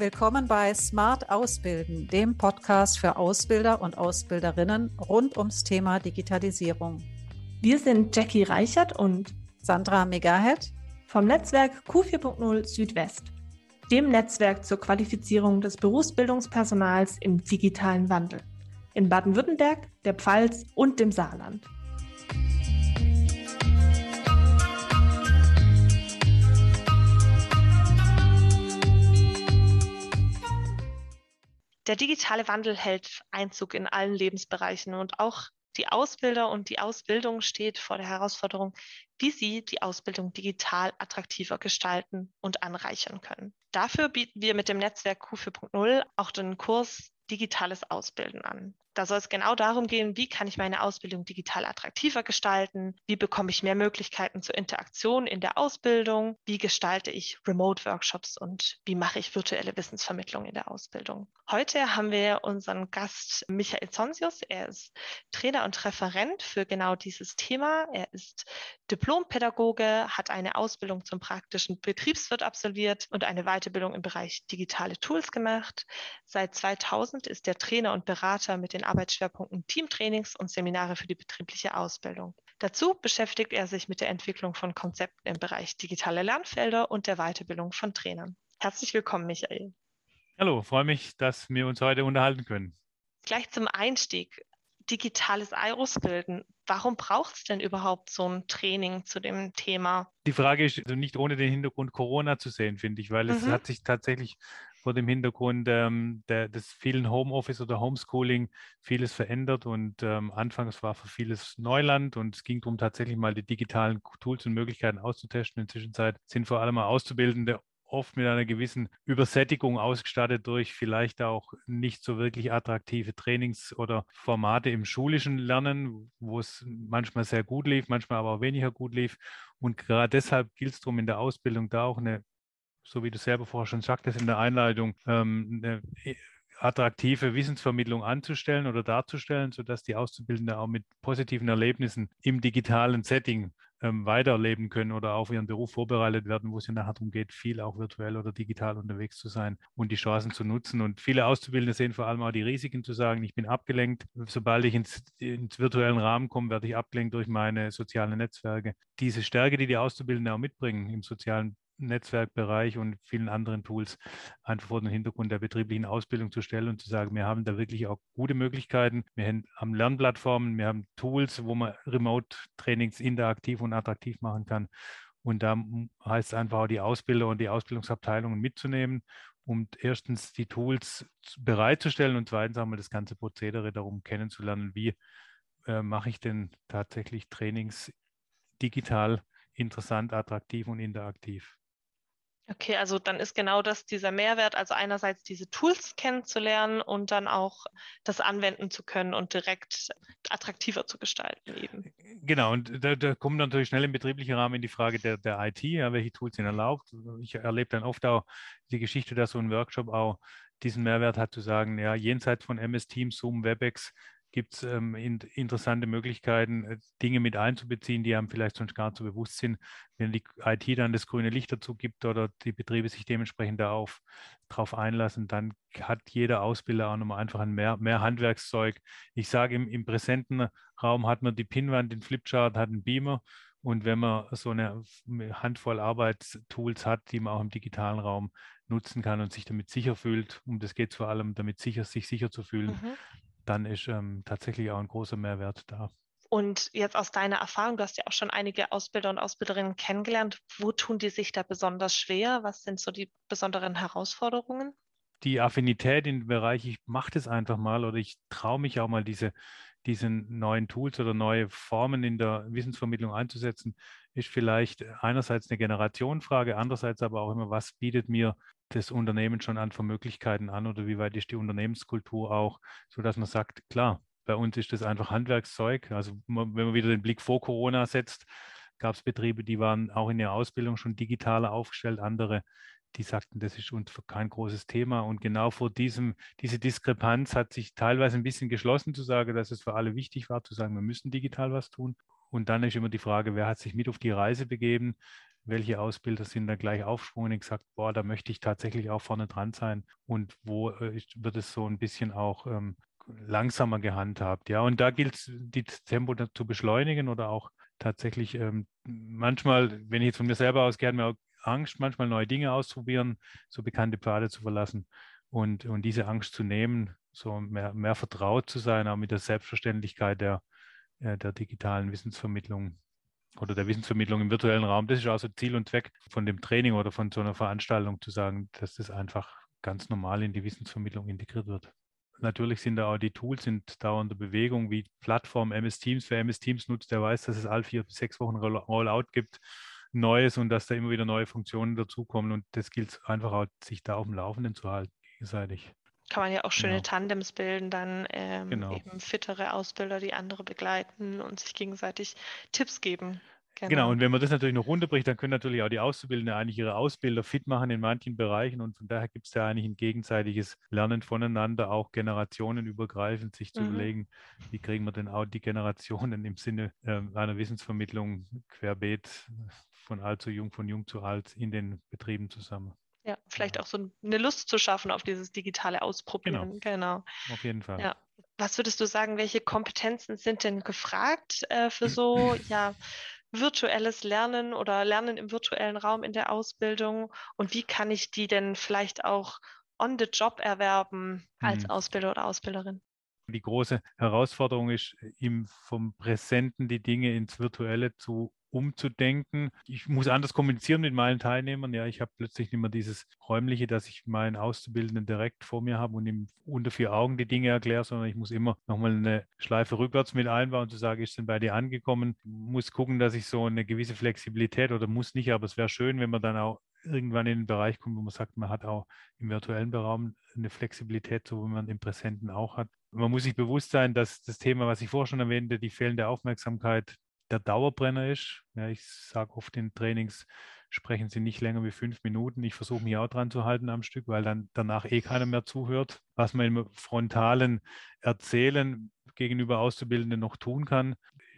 Willkommen bei Smart Ausbilden, dem Podcast für Ausbilder und Ausbilderinnen rund ums Thema Digitalisierung. Wir sind Jackie Reichert und Sandra Megahead vom Netzwerk Q4.0 Südwest, dem Netzwerk zur Qualifizierung des Berufsbildungspersonals im digitalen Wandel in Baden-Württemberg, der Pfalz und dem Saarland. Der digitale Wandel hält Einzug in allen Lebensbereichen und auch die Ausbilder und die Ausbildung steht vor der Herausforderung, wie sie die Ausbildung digital attraktiver gestalten und anreichern können. Dafür bieten wir mit dem Netzwerk Q4.0 auch den Kurs Digitales Ausbilden an. Da soll es genau darum gehen, wie kann ich meine Ausbildung digital attraktiver gestalten, wie bekomme ich mehr Möglichkeiten zur Interaktion in der Ausbildung, wie gestalte ich Remote-Workshops und wie mache ich virtuelle Wissensvermittlung in der Ausbildung. Heute haben wir unseren Gast Michael Zonsius. Er ist Trainer und Referent für genau dieses Thema. Er ist Diplompädagoge, hat eine Ausbildung zum praktischen Betriebswirt absolviert und eine Weiterbildung im Bereich digitale Tools gemacht. Seit 2000 ist er Trainer und Berater mit den den Arbeitsschwerpunkten Teamtrainings und Seminare für die betriebliche Ausbildung. Dazu beschäftigt er sich mit der Entwicklung von Konzepten im Bereich digitale Lernfelder und der Weiterbildung von Trainern. Herzlich willkommen, Michael. Hallo, freue mich, dass wir uns heute unterhalten können. Gleich zum Einstieg. Digitales Ausbilden. Warum braucht es denn überhaupt so ein Training zu dem Thema? Die Frage ist also nicht ohne den Hintergrund Corona zu sehen, finde ich, weil es mhm. hat sich tatsächlich vor dem Hintergrund ähm, der, des vielen Homeoffice oder Homeschooling vieles verändert und ähm, anfangs war für vieles Neuland und es ging darum, tatsächlich mal die digitalen Tools und Möglichkeiten auszutesten. In der Zwischenzeit sind vor allem Auszubildende oft mit einer gewissen Übersättigung ausgestattet durch vielleicht auch nicht so wirklich attraktive Trainings oder Formate im schulischen Lernen, wo es manchmal sehr gut lief, manchmal aber auch weniger gut lief. Und gerade deshalb gilt es darum, in der Ausbildung da auch eine so wie du selber vorher schon sagtest in der Einleitung, ähm, eine attraktive Wissensvermittlung anzustellen oder darzustellen, sodass die Auszubildenden auch mit positiven Erlebnissen im digitalen Setting ähm, weiterleben können oder auf ihren Beruf vorbereitet werden, wo es ja nachher darum geht, viel auch virtuell oder digital unterwegs zu sein und die Chancen zu nutzen. Und viele Auszubildende sehen vor allem auch die Risiken zu sagen, ich bin abgelenkt. Sobald ich ins, ins virtuellen Rahmen komme, werde ich abgelenkt durch meine sozialen Netzwerke. Diese Stärke, die die Auszubildenden auch mitbringen im sozialen Netzwerkbereich und vielen anderen Tools einfach vor den Hintergrund der betrieblichen Ausbildung zu stellen und zu sagen, wir haben da wirklich auch gute Möglichkeiten. Wir haben Lernplattformen, wir haben Tools, wo man Remote-Trainings interaktiv und attraktiv machen kann. Und da heißt es einfach die Ausbilder und die Ausbildungsabteilungen mitzunehmen, um erstens die Tools bereitzustellen und zweitens auch mal das ganze Prozedere darum kennenzulernen, wie äh, mache ich denn tatsächlich Trainings digital interessant, attraktiv und interaktiv. Okay, also dann ist genau das dieser Mehrwert, also einerseits diese Tools kennenzulernen und dann auch das anwenden zu können und direkt attraktiver zu gestalten eben. Genau, und da, da kommt natürlich schnell im betrieblichen Rahmen in die Frage der, der IT, ja, welche Tools sind erlaubt. Ich erlebe dann oft auch die Geschichte, dass so ein Workshop auch diesen Mehrwert hat zu sagen, ja, jenseits von MS Teams, Zoom, WebEx gibt es ähm, in, interessante Möglichkeiten, äh, Dinge mit einzubeziehen, die einem vielleicht sonst gar nicht so bewusst sind. Wenn die IT dann das grüne Licht dazu gibt oder die Betriebe sich dementsprechend darauf drauf einlassen, dann hat jeder Ausbilder auch nochmal einfach ein mehr, mehr Handwerkszeug. Ich sage, im, im präsenten Raum hat man die Pinwand, den Flipchart, hat einen Beamer. Und wenn man so eine Handvoll Arbeitstools hat, die man auch im digitalen Raum nutzen kann und sich damit sicher fühlt, um das geht es vor allem, damit sicher, sich sicher zu fühlen, mhm dann ist ähm, tatsächlich auch ein großer Mehrwert da. Und jetzt aus deiner Erfahrung, du hast ja auch schon einige Ausbilder und Ausbilderinnen kennengelernt. Wo tun die sich da besonders schwer? Was sind so die besonderen Herausforderungen? Die Affinität in dem Bereich, ich mache das einfach mal oder ich traue mich auch mal diese, diese neuen Tools oder neue Formen in der Wissensvermittlung einzusetzen, ist vielleicht einerseits eine Generationenfrage, andererseits aber auch immer, was bietet mir das Unternehmen schon an Möglichkeiten an oder wie weit ist die Unternehmenskultur auch, so dass man sagt, klar, bei uns ist das einfach Handwerkszeug. Also wenn man wieder den Blick vor Corona setzt, gab es Betriebe, die waren auch in der Ausbildung schon digitaler aufgestellt, andere, die sagten, das ist uns kein großes Thema. Und genau vor diesem, diese Diskrepanz hat sich teilweise ein bisschen geschlossen zu sagen, dass es für alle wichtig war, zu sagen, wir müssen digital was tun. Und dann ist immer die Frage, wer hat sich mit auf die Reise begeben? Welche Ausbilder sind da gleich aufgesprungen? Und gesagt, boah, da möchte ich tatsächlich auch vorne dran sein. Und wo äh, wird es so ein bisschen auch ähm, langsamer gehandhabt. Ja, und da gilt es, das Tempo zu beschleunigen oder auch tatsächlich ähm, manchmal, wenn ich jetzt von mir selber hat mir auch Angst, manchmal neue Dinge auszuprobieren, so bekannte Pfade zu verlassen und, und diese Angst zu nehmen, so mehr, mehr vertraut zu sein, auch mit der Selbstverständlichkeit der, äh, der digitalen Wissensvermittlung oder der Wissensvermittlung im virtuellen Raum. Das ist also Ziel und Zweck von dem Training oder von so einer Veranstaltung zu sagen, dass das einfach ganz normal in die Wissensvermittlung integriert wird. Natürlich sind da auch die Tools in dauernder Bewegung, wie Plattform MS Teams. Wer MS Teams nutzt, der weiß, dass es alle vier bis sechs Wochen Rollout gibt, Neues und dass da immer wieder neue Funktionen dazukommen. Und das gilt einfach auch, sich da auf dem Laufenden zu halten, gegenseitig kann man ja auch schöne genau. Tandems bilden, dann ähm, genau. eben fittere Ausbilder, die andere begleiten und sich gegenseitig Tipps geben. Genau. genau. und wenn man das natürlich noch runterbricht, dann können natürlich auch die Auszubildenden eigentlich ihre Ausbilder fit machen in manchen Bereichen und von daher gibt es ja eigentlich ein gegenseitiges Lernen voneinander, auch generationenübergreifend sich zu mhm. überlegen, wie kriegen wir denn auch die Generationen im Sinne äh, einer Wissensvermittlung querbeet von alt zu jung, von jung zu alt in den Betrieben zusammen. Ja, vielleicht auch so eine Lust zu schaffen auf dieses digitale Ausprobieren. Genau. genau. Auf jeden Fall. Ja. Was würdest du sagen, welche Kompetenzen sind denn gefragt äh, für so ja, virtuelles Lernen oder Lernen im virtuellen Raum in der Ausbildung? Und wie kann ich die denn vielleicht auch on the job erwerben als hm. Ausbilder oder Ausbilderin? Die große Herausforderung ist, ihm vom Präsenten die Dinge ins Virtuelle zu umzudenken. Ich muss anders kommunizieren mit meinen Teilnehmern. Ja, ich habe plötzlich nicht mehr dieses räumliche, dass ich meinen Auszubildenden direkt vor mir habe und ihm unter vier Augen die Dinge erkläre, sondern ich muss immer nochmal eine Schleife rückwärts mit einbauen und zu sagen, ist denn bei dir angekommen? Muss gucken, dass ich so eine gewisse Flexibilität oder muss nicht, aber es wäre schön, wenn man dann auch irgendwann in den Bereich kommt, wo man sagt, man hat auch im virtuellen Raum eine Flexibilität, so wie man im Präsenten auch hat. Man muss sich bewusst sein, dass das Thema, was ich vorher schon erwähnte, die fehlende Aufmerksamkeit der Dauerbrenner ist. Ja, ich sage oft in Trainings, sprechen Sie nicht länger wie fünf Minuten. Ich versuche mich auch dran zu halten am Stück, weil dann danach eh keiner mehr zuhört. Was man im frontalen Erzählen gegenüber Auszubildenden noch tun kann,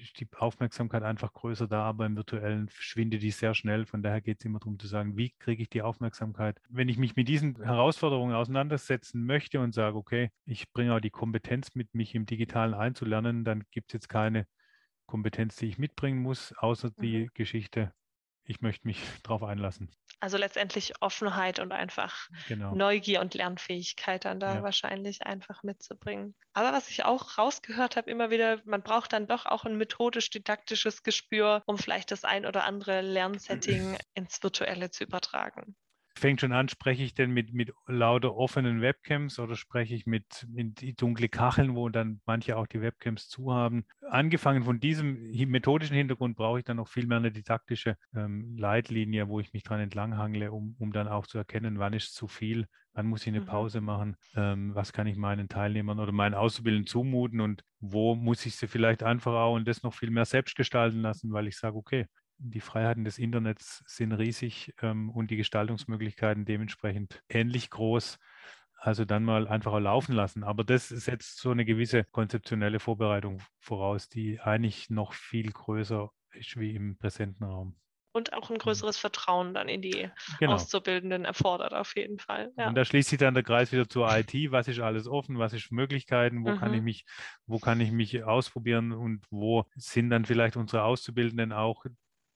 ist die Aufmerksamkeit einfach größer da, aber im virtuellen schwindet die sehr schnell. Von daher geht es immer darum zu sagen, wie kriege ich die Aufmerksamkeit? Wenn ich mich mit diesen Herausforderungen auseinandersetzen möchte und sage, okay, ich bringe auch die Kompetenz mit, mich im Digitalen einzulernen, dann gibt es jetzt keine Kompetenz, die ich mitbringen muss, außer die mhm. Geschichte, ich möchte mich darauf einlassen. Also letztendlich Offenheit und einfach genau. Neugier und Lernfähigkeit dann da ja. wahrscheinlich einfach mitzubringen. Aber was ich auch rausgehört habe, immer wieder, man braucht dann doch auch ein methodisch-didaktisches Gespür, um vielleicht das ein oder andere Lernsetting ins Virtuelle zu übertragen fängt schon an, spreche ich denn mit, mit lauter offenen Webcams oder spreche ich mit, mit die dunkle Kacheln, wo dann manche auch die Webcams zu haben. Angefangen von diesem methodischen Hintergrund brauche ich dann noch viel mehr eine didaktische ähm, Leitlinie, wo ich mich dran entlanghangle, um, um dann auch zu erkennen, wann ist zu viel, wann muss ich eine mhm. Pause machen, ähm, was kann ich meinen Teilnehmern oder meinen Auszubildenden zumuten und wo muss ich sie vielleicht einfach auch und das noch viel mehr selbst gestalten lassen, weil ich sage, okay, die Freiheiten des Internets sind riesig ähm, und die Gestaltungsmöglichkeiten dementsprechend ähnlich groß. Also dann mal einfach laufen lassen. Aber das setzt so eine gewisse konzeptionelle Vorbereitung voraus, die eigentlich noch viel größer ist wie im präsenten Raum. Und auch ein mhm. größeres Vertrauen dann in die genau. Auszubildenden erfordert auf jeden Fall. Ja. Und da schließt sich dann der Kreis wieder zur IT. Was ist alles offen? Was ist Möglichkeiten? Wo mhm. kann ich mich, wo kann ich mich ausprobieren und wo sind dann vielleicht unsere Auszubildenden auch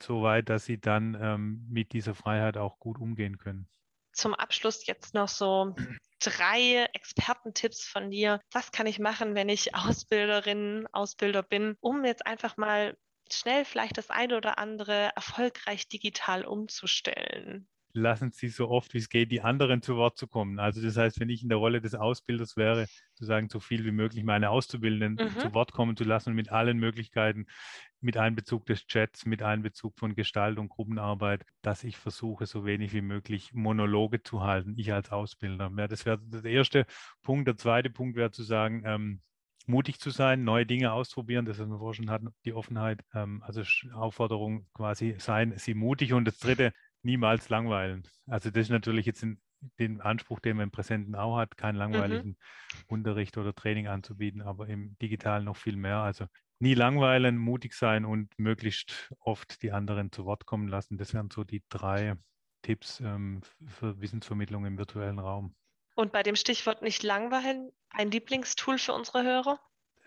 so weit, dass sie dann ähm, mit dieser Freiheit auch gut umgehen können. Zum Abschluss jetzt noch so drei Expertentipps von dir. Was kann ich machen, wenn ich Ausbilderin, Ausbilder bin, um jetzt einfach mal schnell vielleicht das eine oder andere erfolgreich digital umzustellen? Lassen Sie so oft wie es geht die anderen zu Wort zu kommen. Also das heißt, wenn ich in der Rolle des Ausbilders wäre, zu sagen, so viel wie möglich meine Auszubildenden mhm. zu Wort kommen zu lassen und mit allen Möglichkeiten, mit Einbezug des Chats, mit Einbezug von Gestaltung, Gruppenarbeit, dass ich versuche, so wenig wie möglich Monologe zu halten, ich als Ausbilder. Ja, das wäre der erste Punkt. Der zweite Punkt wäre zu sagen, ähm, mutig zu sein, neue Dinge ausprobieren, das, was wir vorhin schon hatten, die Offenheit, ähm, also Aufforderung quasi sein, sie mutig. Und das dritte, niemals langweilen. Also das ist natürlich jetzt ein, den Anspruch, den man im Präsenten auch hat, keinen mhm. langweiligen mhm. Unterricht oder Training anzubieten, aber im Digitalen noch viel mehr. Also nie langweilen, mutig sein und möglichst oft die anderen zu Wort kommen lassen. Das wären so die drei Tipps ähm, für Wissensvermittlung im virtuellen Raum. Und bei dem Stichwort nicht langweilen, ein Lieblingstool für unsere Hörer?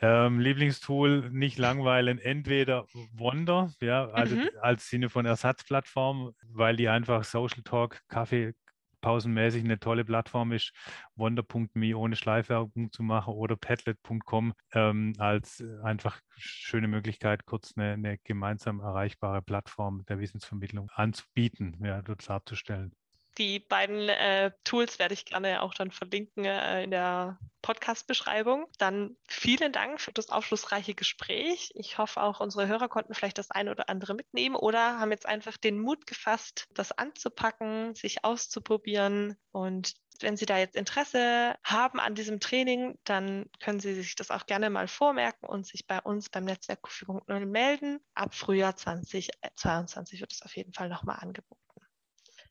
Ähm, Lieblingstool nicht langweilen, entweder Wonder, ja, also mhm. als Sinne von Ersatzplattform, weil die einfach Social Talk, Kaffee, pausenmäßig eine tolle Plattform ist, wonder.me ohne Schleifwerbung zu machen oder padlet.com ähm, als einfach schöne Möglichkeit, kurz eine, eine, gemeinsam erreichbare Plattform der Wissensvermittlung anzubieten, ja, dort darzustellen. Die beiden äh, Tools werde ich gerne auch dann verlinken äh, in der Podcast-Beschreibung. Dann vielen Dank für das aufschlussreiche Gespräch. Ich hoffe auch, unsere Hörer konnten vielleicht das eine oder andere mitnehmen oder haben jetzt einfach den Mut gefasst, das anzupacken, sich auszuprobieren. Und wenn Sie da jetzt Interesse haben an diesem Training, dann können Sie sich das auch gerne mal vormerken und sich bei uns beim Netzwerk Verfügung melden. Ab Frühjahr 2022 wird es auf jeden Fall nochmal angeboten.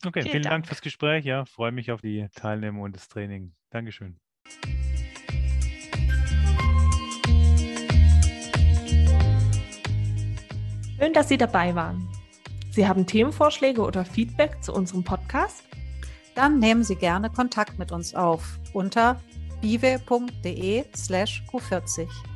Okay, vielen, vielen Dank. Dank fürs Gespräch. Ja, freue mich auf die Teilnehmer und das Training. Dankeschön. Schön, dass Sie dabei waren. Sie haben Themenvorschläge oder Feedback zu unserem Podcast? Dann nehmen Sie gerne Kontakt mit uns auf unter bive.de/q40.